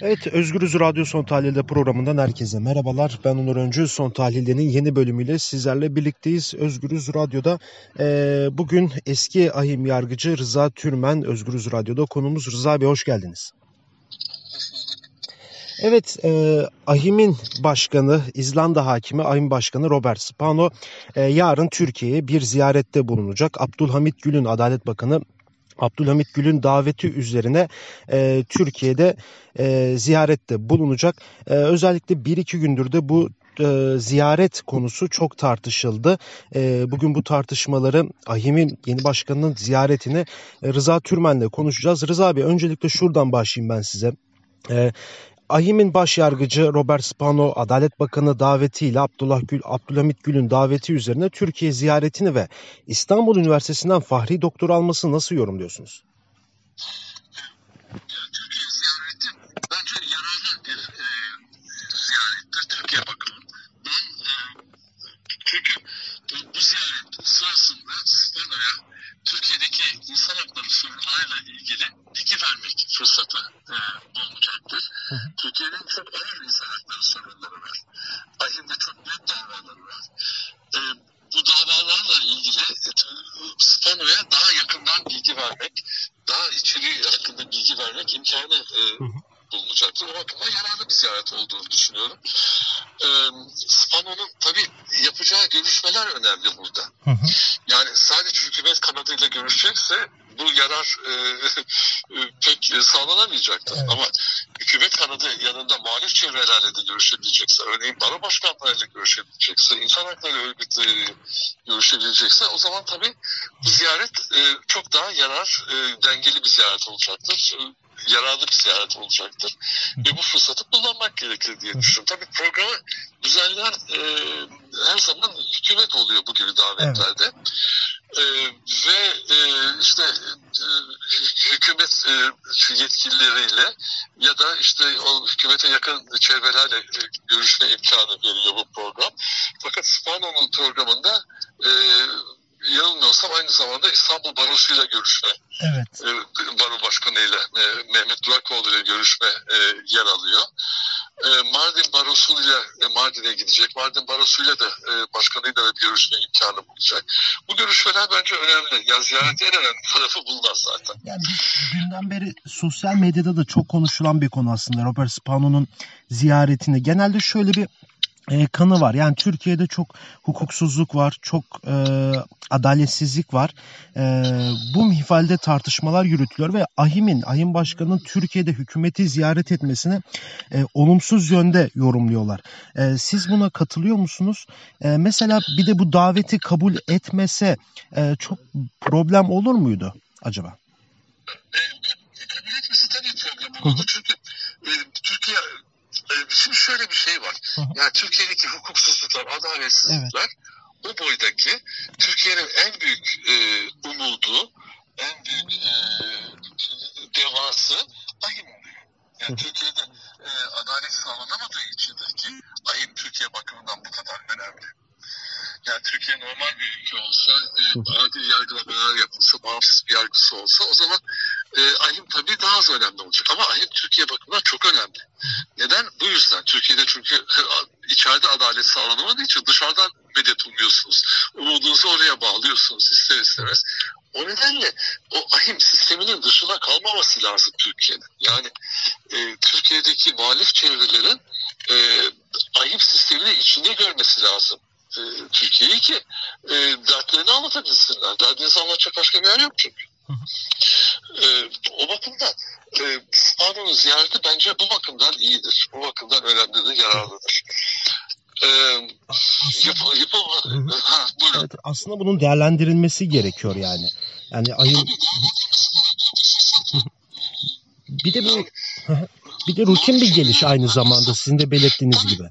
Evet, Özgürüz Radyo Son Tahlil'de programından herkese merhabalar. Ben Onur Öncü. Son Tahlil'de'nin yeni bölümüyle sizlerle birlikteyiz. Özgürüz Radyo'da e, bugün eski ahim yargıcı Rıza Türmen Özgürüz Radyo'da konumuz. Rıza Bey hoş geldiniz. Evet, e, AHİM'in başkanı, İzlanda hakimi AHİM Başkanı Robert Spano e, yarın Türkiye'ye bir ziyarette bulunacak. Abdülhamit Gül'ün Adalet Bakanı Abdülhamit Gül'ün daveti üzerine e, Türkiye'de e, ziyarette bulunacak. E, özellikle bir iki gündür de bu e, ziyaret konusu çok tartışıldı. E, bugün bu tartışmaları AHİM'in yeni başkanının ziyaretini e, Rıza Türmen'le konuşacağız. Rıza Bey öncelikle şuradan başlayayım ben size. E, AHİM'in baş yargıcı Robert Spano, Adalet Bakanı davetiyle Abdullah Gül, Abdülhamit Gül'ün daveti üzerine Türkiye ziyaretini ve İstanbul Üniversitesi'nden Fahri Doktor alması nasıl yorumluyorsunuz? Türkiye ziyareti bence yararlı bir e, ziyarettir Türkiye bakımından. E, çünkü bu ziyaret sırasında Spano'ya Türkiye'deki insan hakları sorunlarıyla ilgili bilgi vermek fırsatı e, bulunacaktır. Türkiye'nin çok ağır insan hakları sorunları var. Ahim'de çok büyük davaları var. E, bu davalarla ilgili e, Spano'ya daha yakından bilgi vermek, daha içeriği hakkında bilgi vermek imkanı e, bulunacaktır. O bakımdan yararlı bir ziyaret olduğunu düşünüyorum. E, Spano'nun tabii yapacağı görüşmeler önemli burada. Hı hı. Yani sadece hükümet kanadıyla görüşecekse bu yarar e, e, pek sağlanamayacaktır. Evet. Ama hükümet kanadı yanında muhalif çevrelerle de görüşebilecekse, örneğin baro başkanlarıyla görüşebilecekse, insan hakları örgütleriyle görüşebilecekse o zaman tabii bu ziyaret e, çok daha yarar, e, dengeli bir ziyaret olacaktır. E, yararlı bir ziyaret olacaktır. Ve bu fırsatı kullanmak gerekir diye düşünüyorum. Tabii programı düzenleyen e, her zaman hükümet oluyor bu gibi davetlerde. Evet. Ee, ve e, işte e, hükümet e, yetkilileriyle ya da işte o hükümete yakın çevrelerle e, görüşme imkanı veriyor bu program. Fakat Spano'nun programında e, yanılmıyorsam aynı zamanda İstanbul Barosu'yla görüşme, evet. e, Baro Başkanı ile e, Mehmet Durakoğlu ile görüşme e, yer alıyor. E, Mardin Barosu'yla e, Mardin'e gidecek. Mardin Barosu'yla da e, başkanıyla da bir görüşme imkanı bulacak. Bu görüşmeler bence önemli. Ya ziyaret en önemli tarafı bunlar zaten. Yani dünden beri sosyal medyada da çok konuşulan bir konu aslında Robert Spano'nun ziyaretini. Genelde şöyle bir e, kanı var. Yani Türkiye'de çok hukuksuzluk var, çok e, adaletsizlik var. E, bu mihvalde tartışmalar yürütülüyor ve AHİM'in, AHİM Başkanı'nın Türkiye'de hükümeti ziyaret etmesini e, olumsuz yönde yorumluyorlar. E, siz buna katılıyor musunuz? E, mesela bir de bu daveti kabul etmese e, çok problem olur muydu acaba? E, kabul etmesi tabii problem olur. Çünkü e, Türkiye Şimdi şöyle bir şey var. Yani Türkiye'deki hukuksuzluklar, adaletsizlikler evet. o boydaki Türkiye'nin en büyük e, umudu, en büyük e, devası ahim oluyor. Yani. Türkiye'de e, adalet sağlanamadığı içindir ki ahim Türkiye bakımından bu kadar önemli. Yani Türkiye normal bir ülke olsa, e, adil yargılamalar yapılsa, bağımsız bir yargısı olsa o zaman e, ahim tabii daha az önemli olacak. Ama ahim Türkiye bakımından çok önemli. Neden? Bu yüzden. Türkiye'de çünkü içeride adalet sağlanamadığı için dışarıdan medet umuyorsunuz. Umudunuzu oraya bağlıyorsunuz ister istemez. O nedenle o ahim sisteminin dışına kalmaması lazım Türkiye'nin. Yani e, Türkiye'deki muhalif çevrelerin e, ahim sistemini içinde görmesi lazım e, Türkiye'yi ki e, dertlerini anlatabilsinler. Derdinizi anlatacak başka bir yer yok çünkü. e, o bakımdan e, Spano'nun ziyareti bence bu bakımdan iyidir. Bu bakımdan önemlidir, yararlıdır. E, aslında, yapı, ha, Evet, aslında bunun değerlendirilmesi gerekiyor yani. Yani ayın... bir de bu bir de rutin bir geliş aynı zamanda sizin de belirttiğiniz gibi.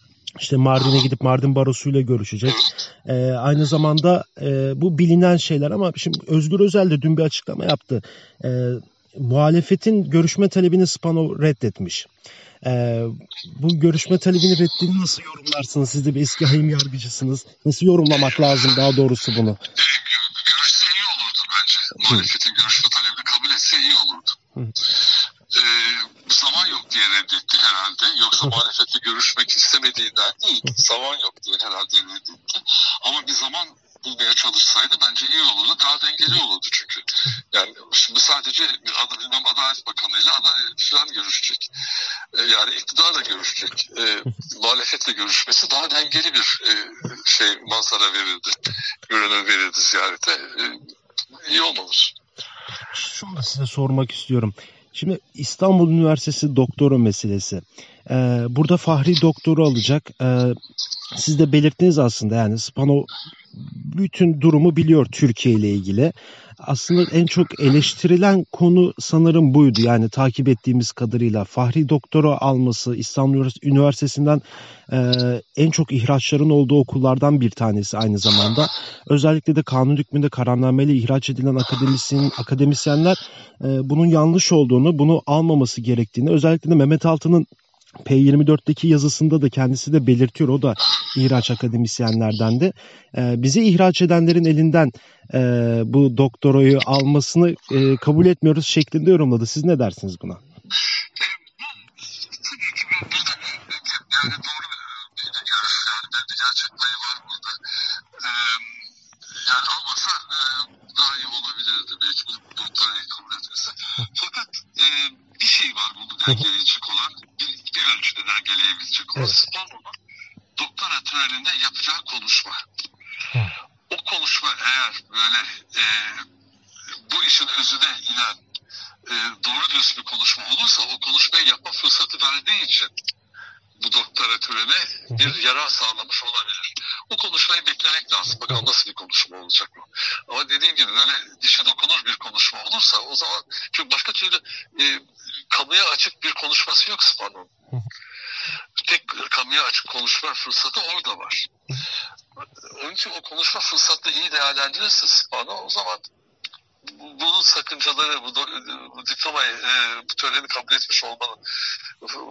İşte Mardin'e gidip Mardin Barosu ile görüşecek. Ee, aynı zamanda e, bu bilinen şeyler ama şimdi Özgür Özel de dün bir açıklama yaptı. Ee, muhalefetin görüşme talebini Spano reddetmiş. Ee, bu görüşme talebini reddini nasıl yorumlarsınız? Siz de bir eski hayım yargıcısınız. Nasıl yorumlamak lazım daha doğrusu bunu? Görüşse iyi olurdu bence. Muhalefetin görüşme talebini kabul etse iyi olurdu. Ee, zaman yok diye reddetti herhalde. Yoksa muhalefetle görüşmek istemediğinden değil. Zaman yok diye herhalde reddetti. Ama bir zaman bulmaya çalışsaydı bence iyi olurdu. Daha dengeli olurdu çünkü. Yani şimdi sadece bir adam, Adalet Bakanı ile Adalet falan görüşecek. Ee, yani iktidarla görüşecek. Ee, muhalefetle görüşmesi daha dengeli bir e, şey manzara verirdi. Görünüm verirdi ziyarete. Ee, iyi olmamış. Şunu da size sormak istiyorum. Şimdi İstanbul Üniversitesi doktora meselesi. Ee, burada Fahri doktoru alacak. Ee, siz de belirttiniz aslında yani Spano bütün durumu biliyor Türkiye ile ilgili. Aslında en çok eleştirilen konu sanırım buydu. Yani takip ettiğimiz kadarıyla Fahri doktora alması İstanbul Üniversitesi'nden e, en çok ihraçların olduğu okullardan bir tanesi aynı zamanda. Özellikle de kanun hükmünde kararnameyle ihraç edilen akademisyen, akademisyenler e, bunun yanlış olduğunu, bunu almaması gerektiğini, özellikle de Mehmet Altı'nın P24'teki yazısında da kendisi de belirtiyor. O da ihraç akademisyenlerden de. E, bizi ihraç edenlerin elinden e, bu doktorayı almasını e, kabul etmiyoruz şeklinde yorumladı. Siz ne dersiniz buna? Burada yani doğru e, etmesi. Fakat e, bir şey var bunu dengeleyecek olan bir ölçüde dengeleyebilecek olan Evet. Spano'nun doktora töreninde yapacağı konuşma. O konuşma eğer böyle e, bu işin özüne inen e, doğru düz bir konuşma olursa o konuşmayı yapma fırsatı verdiği için bu doktora törene bir yarar sağlamış olabilir. O konuşmayı beklemek lazım. Bakalım nasıl bir konuşma olacak bu. Ama dediğim gibi böyle dişe dokunur bir konuşma olursa o zaman çünkü başka türlü e, kamuya açık bir konuşması yok Spano'nun. Tek kamuya açık konuşma fırsatı orada var. Onun için o konuşma fırsatını iyi değerlendirirse Spano o zaman bu- bunun sakıncaları, bu, do- bu diplomayı, e, bu töreni kabul etmiş olmanın,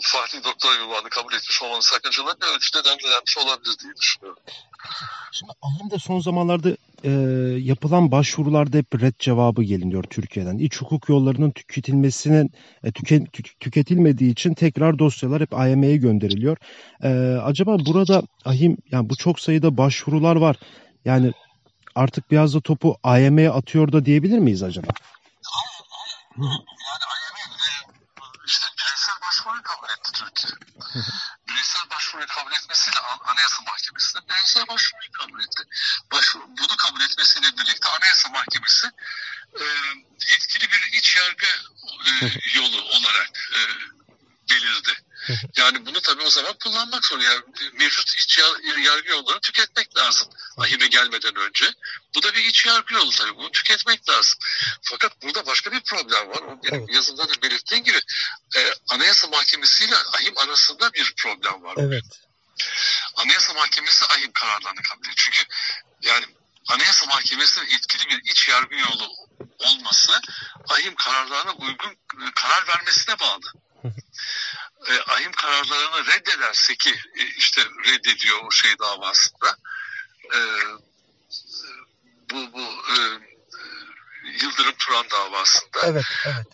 Fahri Doktor ünvanını kabul etmiş olmanın sakıncaları ölçüde dengelenmiş olabilir diye düşünüyorum. Şimdi de son zamanlarda e, yapılan başvurularda hep red cevabı geliniyor Türkiye'den. İç hukuk yollarının tüketilmesinin e, tüke- tü- tüketilmediği için tekrar dosyalar hep AYM'ye gönderiliyor. E, acaba burada ahim yani bu çok sayıda başvurular var. Yani artık biraz da topu AYM'ye atıyor da diyebilir miyiz acaba? Yani IMF işte bireysel başvuruyu kabul etti Türkiye. başvuruyu kabul etmesiyle An- Anayasa Mahkemesi de bireysel başvuruyu kabul etti. Başvuru, bunu kabul etmesiyle birlikte Anayasa Mahkemesi e, etkili bir iç yargı e, yolu olarak e, belirdi. Yani bunu tabii o zaman kullanmak zorunda. Yani mevcut iç yar- yargı yollarını tüketmek lazım. Ahime gelmeden önce. Bu da bir iç yargı yolu tabii. Bunu tüketmek lazım. Fakat burada başka bir problem var. O benim Evet. yazımda da belirttiğim gibi e, Anayasa Mahkemesi ile ahim arasında bir problem var. Evet. Anayasa Mahkemesi ahim kararlarını kabul ediyor. Çünkü yani Anayasa Mahkemesi'nin etkili bir iç yargı yolu olması ahim kararlarına uygun e, karar vermesine bağlı. E, ahim kararlarını reddederse ki e, işte reddediyor o şey davasında e, bu bu e, Yıldırım Turan davasında Evet, evet.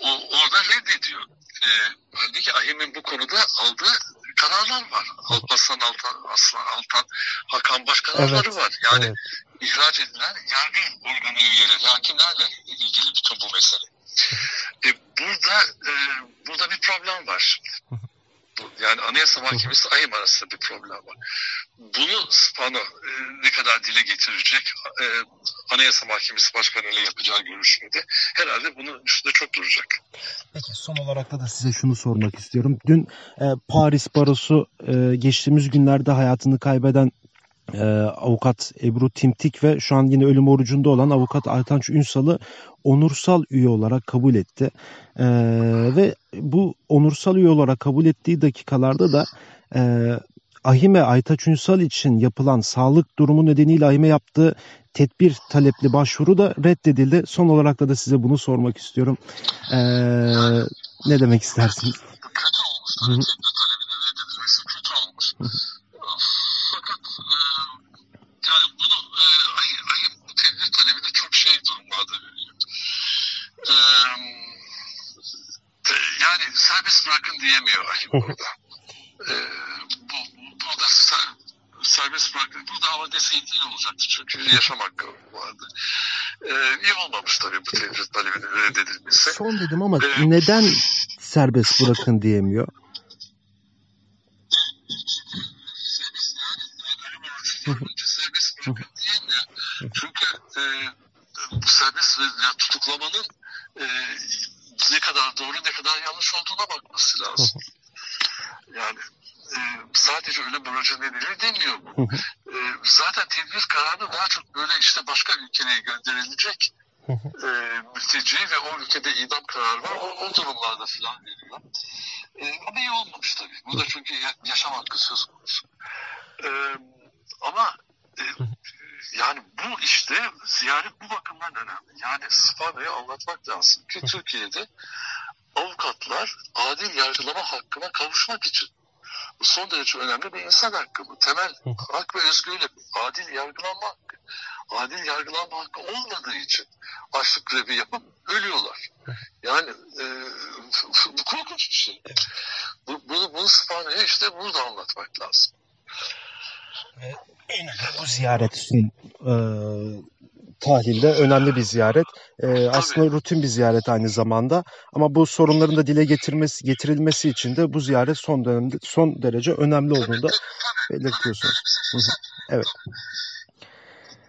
o, orada reddediyor. E, halbuki AHİM'in bu konuda aldığı kararlar var. Alparslan Altan, Aslan Altan, Hakan Baş kararları Evet, var. Yani evet. ihraç edilen yargı organı üyeleri, hakimlerle ilgili bütün bu mesele. E, burada e, burada bir problem var. Yani Anayasa Mahkemesi AYM arasında bir problem var. Bunu Spano e, ne kadar dile getirecek e, Anayasa Mahkemesi Başkanı ile yapacağı görüşmede herhalde bunun üstünde çok duracak. Peki son olarak da, da size şunu sormak istiyorum. Dün e, Paris Barosu e, geçtiğimiz günlerde hayatını kaybeden e, avukat Ebru Timtik ve şu an yine ölüm orucunda olan avukat Aytanç Ünsal'ı onursal üye olarak kabul etti. E, ve bu onursal üye olarak kabul ettiği dakikalarda da e, Ahime Aytaç Ünsal için yapılan sağlık durumu nedeniyle Ahime yaptığı tedbir talepli başvuru da reddedildi. Son olarak da, da size bunu sormak istiyorum. Ee, ne demek istersiniz? Kötü olmuş. Tedbir talebinin reddedilmesi kötü olmuş. Fakat e, yani bunu e, ayı, ayı bu tedbir talebinde çok şey durumlarda veriyor. E, yani serbest bırakın diyemiyor ayı burada. E, bu, burada serbest bırakın. Burada ama deseydi iyi olacaktı çünkü yaşam hakkı vardı. Ee, iyi olmamış tabii bu tedbir talebinin reddedilmesi. Son dedim ama ee, neden serbest bırakın diyemiyor? serbest bırakın diyemiyor. Çünkü e, serbest ya, tutuklamanın e, ne kadar doğru ne kadar yanlış olduğuna bakması lazım. Yani e, sadece ölüm orucu nedeniyle demiyor bu. e, zaten tedbir kararı daha çok böyle işte başka ülkeye gönderilecek e, mülteci ve o ülkede idam kararı var. O, o durumlarda falan veriyor. E, ama iyi olmamış tabii. Bu da çünkü yaşam hakkı söz konusu. E, ama e, yani bu işte ziyaret bu bakımdan önemli. Yani Spanya'yı anlatmak lazım ki Türkiye'de avukatlar adil yargılama hakkına kavuşmak için bu son derece önemli bir insan hakkı bu. Temel hak ve özgürlük. Adil yargılanma hakkı. Adil yargılanma hakkı olmadığı için açlık grevi yapıp ölüyorlar. Yani e, bu korkunç bir şey. Bu, bunu, bunu Spanya'ya işte burada anlatmak lazım. Ziyaret e, tahlilde önemli bir ziyaret. E, aslında rutin bir ziyaret aynı zamanda. Ama bu sorunların da dile getirmesi getirilmesi için de bu ziyaret son dönemde son derece önemli olduğunu da belirtiyorsunuz. evet.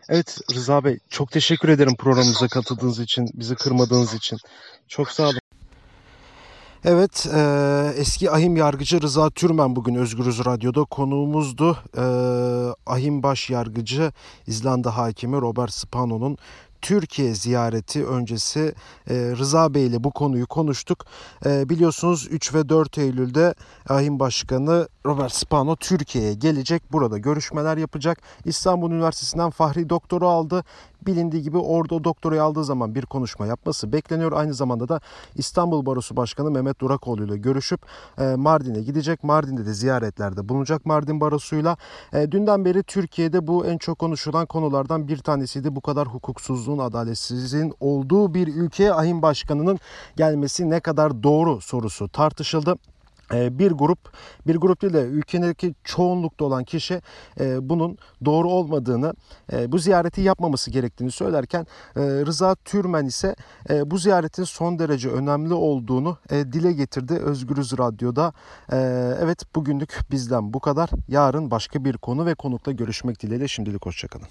Evet Rıza Bey çok teşekkür ederim programımıza katıldığınız için, bizi kırmadığınız için. Çok sağ olun. Evet, e, eski ahim yargıcı Rıza Türmen bugün Özgürüz Radyo'da konuğumuzdu. E, ahim baş yargıcı İzlanda hakimi Robert Spano'nun Türkiye ziyareti öncesi e, Rıza Bey ile bu konuyu konuştuk. E, biliyorsunuz 3 ve 4 Eylül'de Ahim Başkanı Robert Spano Türkiye'ye gelecek. Burada görüşmeler yapacak. İstanbul Üniversitesi'nden Fahri Doktoru aldı bilindiği gibi orada doktorayı aldığı zaman bir konuşma yapması bekleniyor. Aynı zamanda da İstanbul Barosu Başkanı Mehmet Durakoğlu ile görüşüp e, Mardin'e gidecek. Mardin'de de ziyaretlerde bulunacak Mardin Barosu'yla. E, dünden beri Türkiye'de bu en çok konuşulan konulardan bir tanesiydi. Bu kadar hukuksuzluğun, adaletsizliğin olduğu bir ülkeye ahim başkanının gelmesi ne kadar doğru sorusu tartışıldı. Ee, bir grup, bir grup değil de ülkedeki çoğunlukta olan kişi e, bunun doğru olmadığını, e, bu ziyareti yapmaması gerektiğini söylerken e, Rıza Türmen ise bu ziyaretin son derece önemli olduğunu dile getirdi Özgürüz Radyo'da. Evet bugünlük bizden bu kadar. Yarın başka bir konu ve konukla görüşmek dileğiyle şimdilik hoşçakalın.